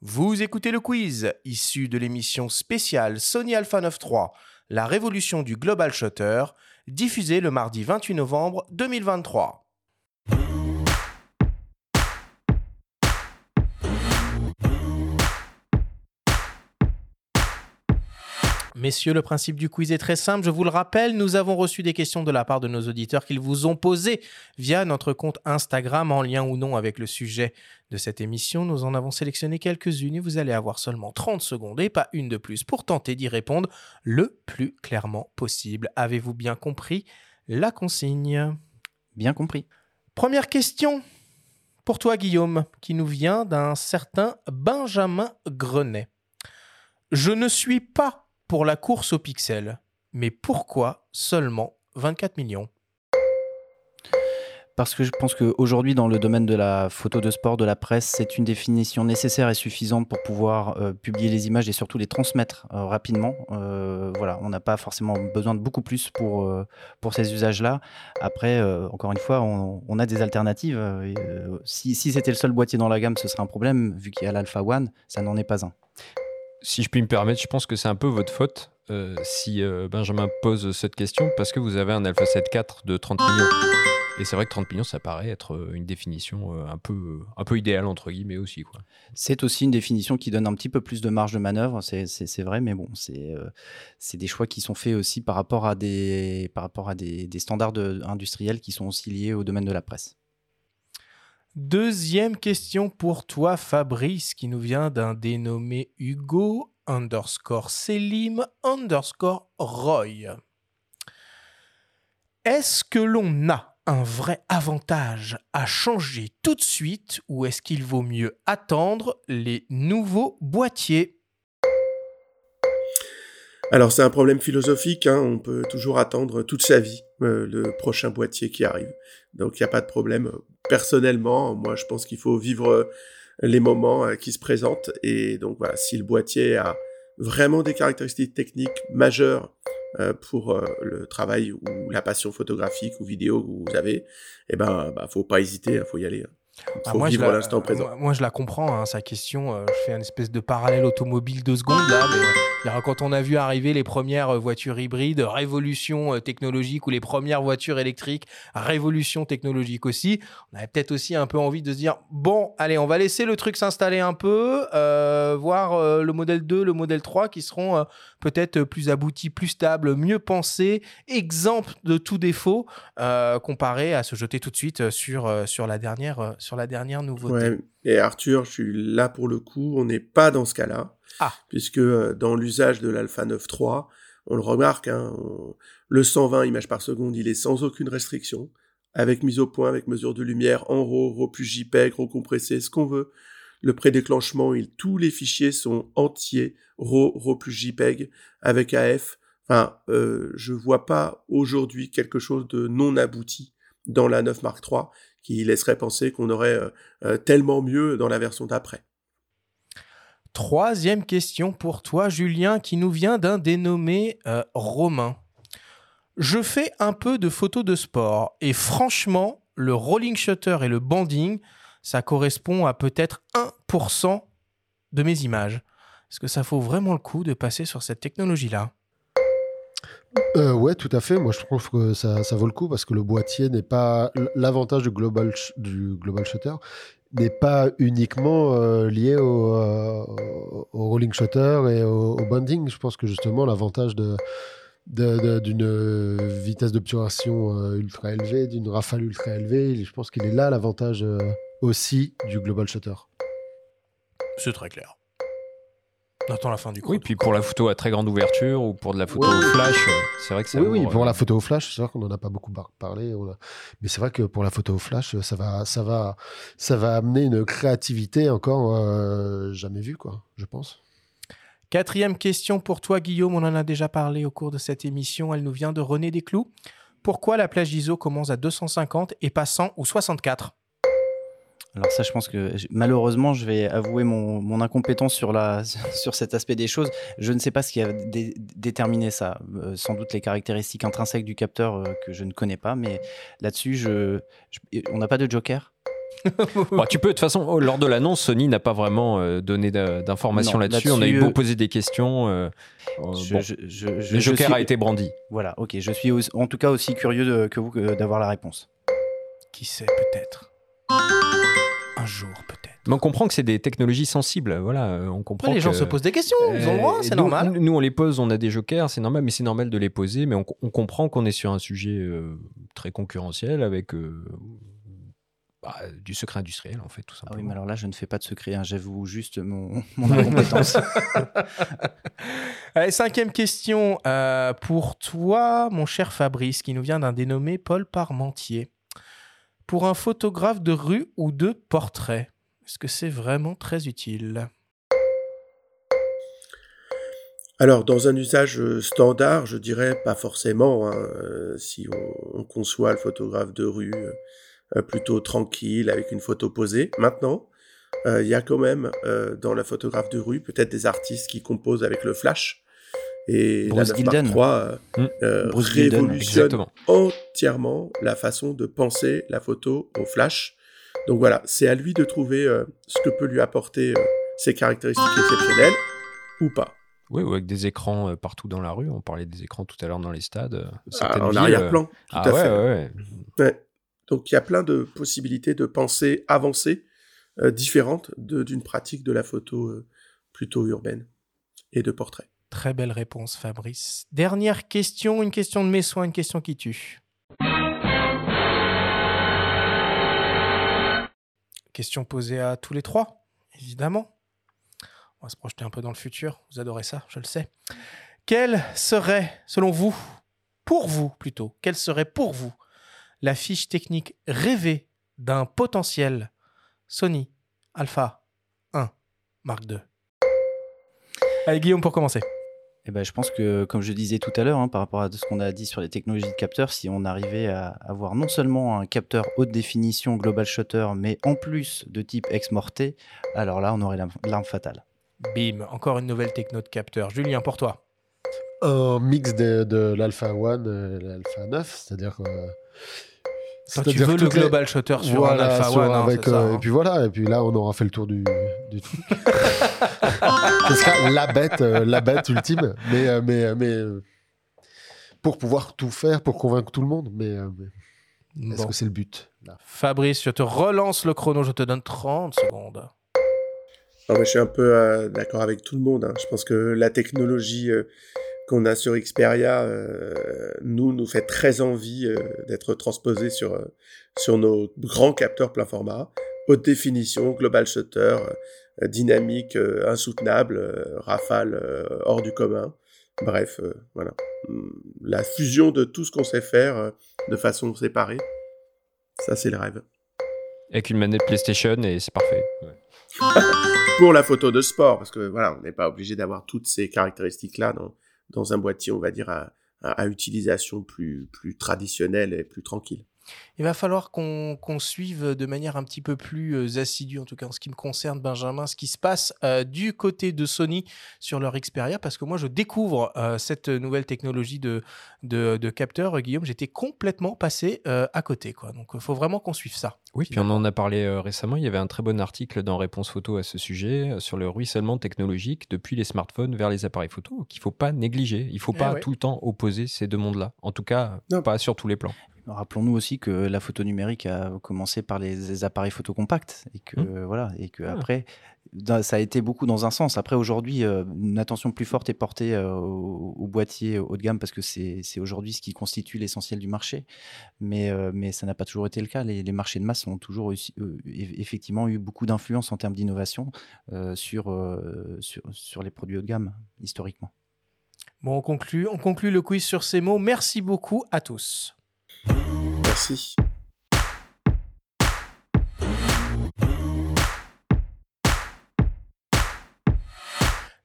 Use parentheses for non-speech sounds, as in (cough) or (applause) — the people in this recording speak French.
Vous écoutez le quiz, issu de l'émission spéciale Sony Alpha 93, La révolution du Global Shutter, diffusée le mardi 28 novembre 2023. Messieurs, le principe du quiz est très simple. Je vous le rappelle, nous avons reçu des questions de la part de nos auditeurs qu'ils vous ont posées via notre compte Instagram en lien ou non avec le sujet de cette émission. Nous en avons sélectionné quelques-unes et vous allez avoir seulement 30 secondes et pas une de plus pour tenter d'y répondre le plus clairement possible. Avez-vous bien compris la consigne? Bien compris. Première question pour toi, Guillaume, qui nous vient d'un certain Benjamin Grenet. Je ne suis pas pour la course au pixel. Mais pourquoi seulement 24 millions? Parce que je pense qu'aujourd'hui, dans le domaine de la photo de sport, de la presse, c'est une définition nécessaire et suffisante pour pouvoir euh, publier les images et surtout les transmettre euh, rapidement. Euh, voilà, on n'a pas forcément besoin de beaucoup plus pour, ces usages-là. Après, encore une fois, on, a des alternatives. si c'était le seul boîtier dans la gamme, ce serait un problème. Vu qu'il y a l'Alpha One, ça n'en est pas un si je puis me permettre, je pense que c'est un peu votre faute euh, si euh, Benjamin pose cette question parce que vous avez un Alpha 7 IV de 30 millions. Et c'est vrai que 30 millions, ça paraît être euh, une définition un peu, un peu idéale, entre guillemets, aussi. C'est aussi une définition qui donne un petit peu plus de marge de manœuvre, c'est vrai, mais bon, c'est des choix qui sont faits aussi par rapport à des, par rapport à des standards industriels qui sont aussi liés au domaine de la presse. Deuxième question pour toi, Fabrice, qui nous vient d'un dénommé Hugo underscore Selim underscore Roy. Est-ce que l'on a un vrai avantage à changer tout de suite ou est-ce qu'il vaut mieux attendre les nouveaux boîtiers? Alors c'est un problème philosophique, hein. on peut toujours attendre toute sa vie euh, le prochain boîtier qui arrive. Donc il n'y a pas de problème. Personnellement, moi je pense qu'il faut vivre euh, les moments euh, qui se présentent. Et donc voilà, si le boîtier a vraiment des caractéristiques techniques majeures pour le travail ou la passion photographique ou vidéo que vous avez, eh ben, bah, faut pas hésiter, hein, faut y aller. Hein. Ah, moi, je l'instant présent. Moi, je la comprends, hein, sa question. Euh, je fais un espèce de parallèle automobile deux secondes là. Mais, euh, quand on a vu arriver les premières euh, voitures hybrides, révolution technologique, ou les premières voitures électriques, révolution technologique aussi, on avait peut-être aussi un peu envie de se dire bon, allez, on va laisser le truc s'installer un peu, voir le modèle 2, le modèle 3 qui seront peut-être plus aboutis, plus stables, mieux pensés, exemples de tout défaut, comparé à se jeter tout de suite sur, sur la dernière sur la dernière nouveauté. Et Arthur, je suis là pour le coup, on n'est pas dans ce cas-là. Ah. Puisque euh, dans l'usage de l'Alpha 9.3, on le remarque, hein, le 120 images par seconde, il est sans aucune restriction, avec mise au point, avec mesure de lumière, en RAW, RAW plus JPEG, RAW compressé, ce qu'on veut. Le prédéclenchement, il, tous les fichiers sont entiers, RAW, RAW plus JPEG, avec AF. Enfin, euh, je vois pas aujourd'hui quelque chose de non abouti dans la 9 Mark III qui laisserait penser qu'on aurait euh, euh, tellement mieux dans la version d'après. Troisième question pour toi, Julien, qui nous vient d'un dénommé euh, Romain. Je fais un peu de photos de sport et franchement, le rolling shutter et le banding, ça correspond à peut-être 1% de mes images. Est-ce que ça vaut vraiment le coup de passer sur cette technologie-là? Euh, ouais, tout à fait. Moi, je trouve que ça, vaut le coup parce que le boîtier n'est pas l'avantage du global shutter n'est pas uniquement euh, lié au, euh, au, rolling shutter et au, bonding. Je pense que justement l'avantage d'une vitesse d'obturation euh, ultra élevée, d'une rafale ultra élevée, je pense qu'il est là l'avantage aussi du global shutter. C'est très clair. On la fin du Oui, puis pour la photo à très grande ouverture ou pour de la photo au flash, euh, c'est vrai que ça. Oui, oui, pour la photo au flash, c'est vrai qu'on n'en a pas beaucoup parlé. Mais c'est vrai que pour la photo au flash, ça va, ça va, ça va amener une créativité encore euh, jamais vue, quoi, je pense. Quatrième question pour toi, Guillaume. On en a déjà parlé au cours de cette émission. Elle nous vient de René Desclous. Pourquoi la plage ISO commence à 250 et pas 100 ou 64 alors ça, je pense que malheureusement, je vais avouer mon, incompétence sur, la, (laughs) sur cet aspect des choses. Je ne sais pas ce qui a déterminé ça. Euh, sans doute les caractéristiques intrinsèques du capteur euh, que je ne connais pas, mais là-dessus, je, on n'a pas de joker? (laughs) Tu peux, de toute façon, lors de l'annonce, Sony n'a pas vraiment donné d'informations là-dessus. On a eu beau poser des questions. le Joker a été brandi. Voilà, ok. Je suis en tout cas aussi curieux que vous d'avoir la réponse. Qui sait, peut-être? Jour, peut-être. Mais on comprend que c'est des technologies sensibles. Voilà, euh, on comprend. les gens se posent des questions, ils ont le droit, c'est normal. Nous, on les pose, on a des jokers, c'est normal, mais c'est normal de les poser. Mais on, comprend qu'on est sur un sujet euh, très concurrentiel avec euh, bah, du secret industriel, en fait, tout simplement. Ah oui, mais alors là, je ne fais pas de secret, hein, j'avoue juste mon, mon incompétence. (laughs) Allez, cinquième question pour toi, mon cher Fabrice, qui nous vient d'un dénommé Paul Parmentier. Pour un photographe de rue ou de portrait, est-ce que c'est vraiment très utile? Alors, dans un usage euh, standard, je dirais pas forcément, hein, euh, si on, conçoit le photographe de rue euh, plutôt tranquille, avec une photo posée. Maintenant, il y a quand même dans la photographe de rue peut-être des artistes qui composent avec le flash. Et Bruce la 3 mmh. révolutionne entièrement la façon de penser la photo au flash donc voilà, c'est à lui de trouver euh, ce que peut lui apporter euh, ses caractéristiques exceptionnelles ou pas. Oui, ou avec des écrans euh, partout dans la rue. On parlait des écrans tout à l'heure dans les stades. Ah, en arrière-plan, tout ah à fait. Ouais. Donc il y a plein de possibilités de pensée avancées, différentes d'une pratique de la photo plutôt urbaine et de portrait. Très belle réponse, Fabrice. Dernière question, une question de mes soins, une question qui tue. Question posée à tous les trois, évidemment. On va se projeter un peu dans le futur. Vous adorez ça, je le sais. Quelle serait, selon vous, pour vous plutôt, quelle serait pour vous la fiche technique rêvée d'un potentiel Sony Alpha 1 Mark II Allez Guillaume pour commencer. Eh ben, je pense que, comme je disais tout à l'heure, hein, par rapport à ce qu'on a dit sur les technologies de capteurs, si on arrivait à avoir non seulement un capteur haute définition global shutter, mais en plus de type ex-morte, alors là, on aurait l'arme fatale. Bim, encore une nouvelle techno de capteur. Julien, pour toi Un mix de, l'Alpha 1 et l'Alpha 9, c'est-à-dire que tu veux le global shutter sur un Alpha One, hein, avec, euh, Et hein. puis voilà, et puis là, on aura fait le tour du, du truc. (laughs) Ce sera la bête, euh, la bête ultime. Mais, euh, mais, mais pour pouvoir tout faire, pour convaincre tout le monde. Mais, est-ce que c'est le but Fabrice, je te relance le chrono, je te donne 30 secondes. je suis un peu d'accord avec tout le monde. Hein. Je pense que la technologie qu'on a sur Xperia, euh, nous, nous fait très envie euh, d'être transposé sur, euh, sur nos grands capteurs plein format, haute définition, global shutter, dynamique, insoutenable, rafale, hors du commun. Bref, voilà. Hmm, la fusion de tout ce qu'on sait faire de façon séparée, ça c'est le rêve. Avec une manette PlayStation et c'est parfait. Pour la photo de sport, parce que voilà, on n'est pas obligé d'avoir toutes ces caractéristiques-là dans, dans un boîtier, on va dire, à, à, utilisation plus, plus traditionnelle et plus tranquille. Il va falloir qu'on suive de manière un petit peu plus euh, assidue, en tout cas en ce qui me concerne, Benjamin, ce qui se passe euh, du côté de Sony sur leur Xperia, parce que moi, je découvre euh, cette nouvelle technologie de, de, de capteur, Guillaume. J'étais complètement passé à côté. Quoi. Donc, il faut vraiment qu'on suive ça. Oui, puis on en a parlé récemment. Il y avait un très bon article dans Réponse Photo à ce sujet sur le ruissellement technologique depuis les smartphones vers les appareils photo qu'il ne faut pas négliger. Il ne faut eh pas tout le temps opposer ces deux mondes-là. En tout cas, pas sur tous les plans. Rappelons-nous aussi que la photo numérique a commencé par les, appareils photo compacts et que mmh. voilà et que ah. après ça a été beaucoup dans un sens. Après aujourd'hui, euh, une attention plus forte est portée euh, au, boîtier haut de gamme parce que c'est aujourd'hui ce qui constitue l'essentiel du marché. Mais euh, mais ça n'a pas toujours été le cas. Les, marchés de masse ont toujours effectivement eu beaucoup d'influence en termes d'innovation sur, sur sur les produits haut de gamme historiquement. Bon, on conclut, on conclut le quiz sur ces mots. Merci beaucoup à tous. Merci.